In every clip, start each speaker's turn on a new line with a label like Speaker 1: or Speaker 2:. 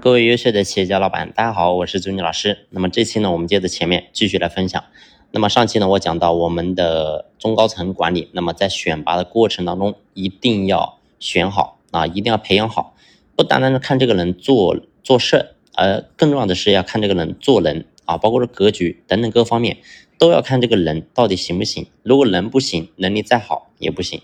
Speaker 1: 各位优秀的企业家老板，大家好，我是朱妮老师。那么这期呢，我们接着前面继续来分享。那么上期呢，我讲到我们的中高层管理，那么在选拔的过程当中，一定要选好啊，一定要培养好，不单单是看这个人做做事，而更重要的是要看这个人做人啊，包括是格局等等各方面，都要看这个人到底行不行。如果人不行，能力再好也不行。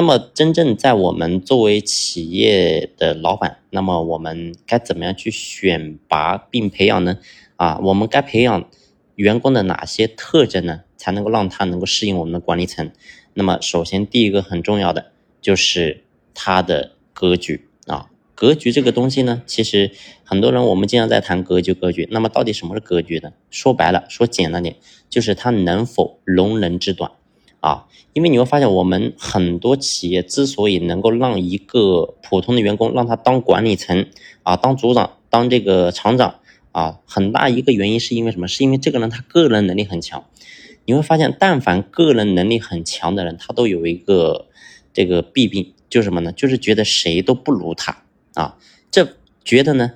Speaker 1: 那么，真正在我们作为企业的老板，那么我们该怎么样去选拔并培养呢？啊，我们该培养员工的哪些特征呢？才能够让他能够适应我们的管理层？那么，首先第一个很重要的就是他的格局啊，格局这个东西呢，其实很多人我们经常在谈格局，格局。那么，到底什么是格局呢？说白了，说简单点，就是他能否容人之短。啊，因为你会发现，我们很多企业之所以能够让一个普通的员工让他当管理层啊，当组长，当这个厂长啊，很大一个原因是因为什么？是因为这个人他个人能力很强。你会发现，但凡个人能力很强的人，他都有一个这个弊病，就是什么呢？就是觉得谁都不如他啊，这觉得呢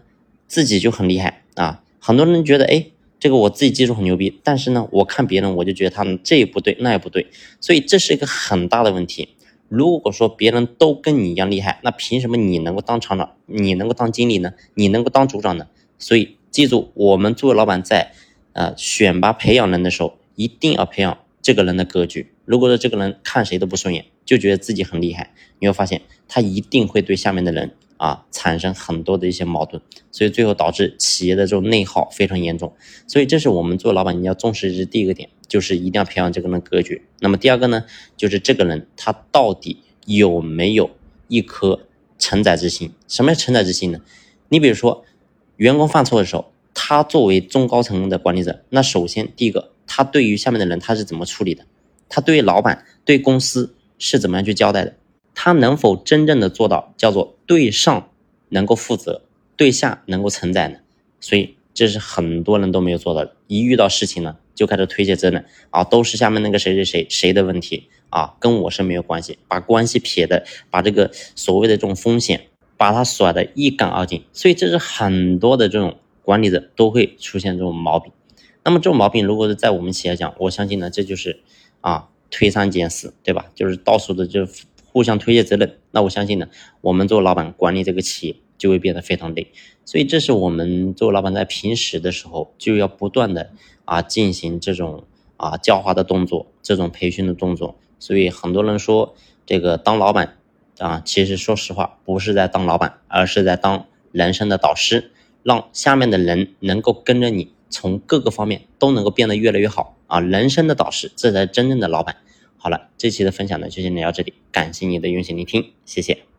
Speaker 1: 自己就很厉害啊。很多人觉得，哎。这个我自己技术很牛逼，但是呢，我看别人我就觉得他们这也不对，那也不对，所以这是一个很大的问题。如果说别人都跟你一样厉害，那凭什么你能够当厂长，你能够当经理呢？你能够当组长呢？所以记住，我们作为老板在呃选拔培养人的时候，一定要培养这个人的格局。如果说这个人看谁都不顺眼，就觉得自己很厉害，你会发现他一定会对下面的人。啊，产生很多的一些矛盾，所以最后导致企业的这种内耗非常严重。所以这是我们做老板你要重视的第一个点，就是一定要培养这个人的格局。那么第二个呢，就是这个人他到底有没有一颗承载之心？什么叫承载之心呢？你比如说，员工犯错的时候，他作为中高层的管理者，那首先第一个，他对于下面的人他是怎么处理的？他对于老板、对公司是怎么样去交代的？他能否真正的做到叫做对上能够负责，对下能够承载呢？所以这是很多人都没有做到的。一遇到事情呢，就开始推卸责任啊，都是下面那个谁谁谁谁的问题啊，跟我是没有关系，把关系撇的，把这个所谓的这种风险，把它甩得一干二净。所以这是很多的这种管理者都会出现这种毛病。那么这种毛病，如果是在我们企业讲，我相信呢，这就是啊推三拣四，对吧？就是到处的就。互相推卸责任，那我相信呢，我们做老板管理这个企业就会变得非常累。所以这是我们做老板在平时的时候就要不断的啊进行这种啊教化的动作，这种培训的动作。所以很多人说这个当老板啊，其实说实话不是在当老板，而是在当人生的导师，让下面的人能够跟着你，从各个方面都能够变得越来越好啊。人生的导师，这才真正的老板。好了，这期的分享呢就先聊到这里，感谢你的用心聆听，谢谢。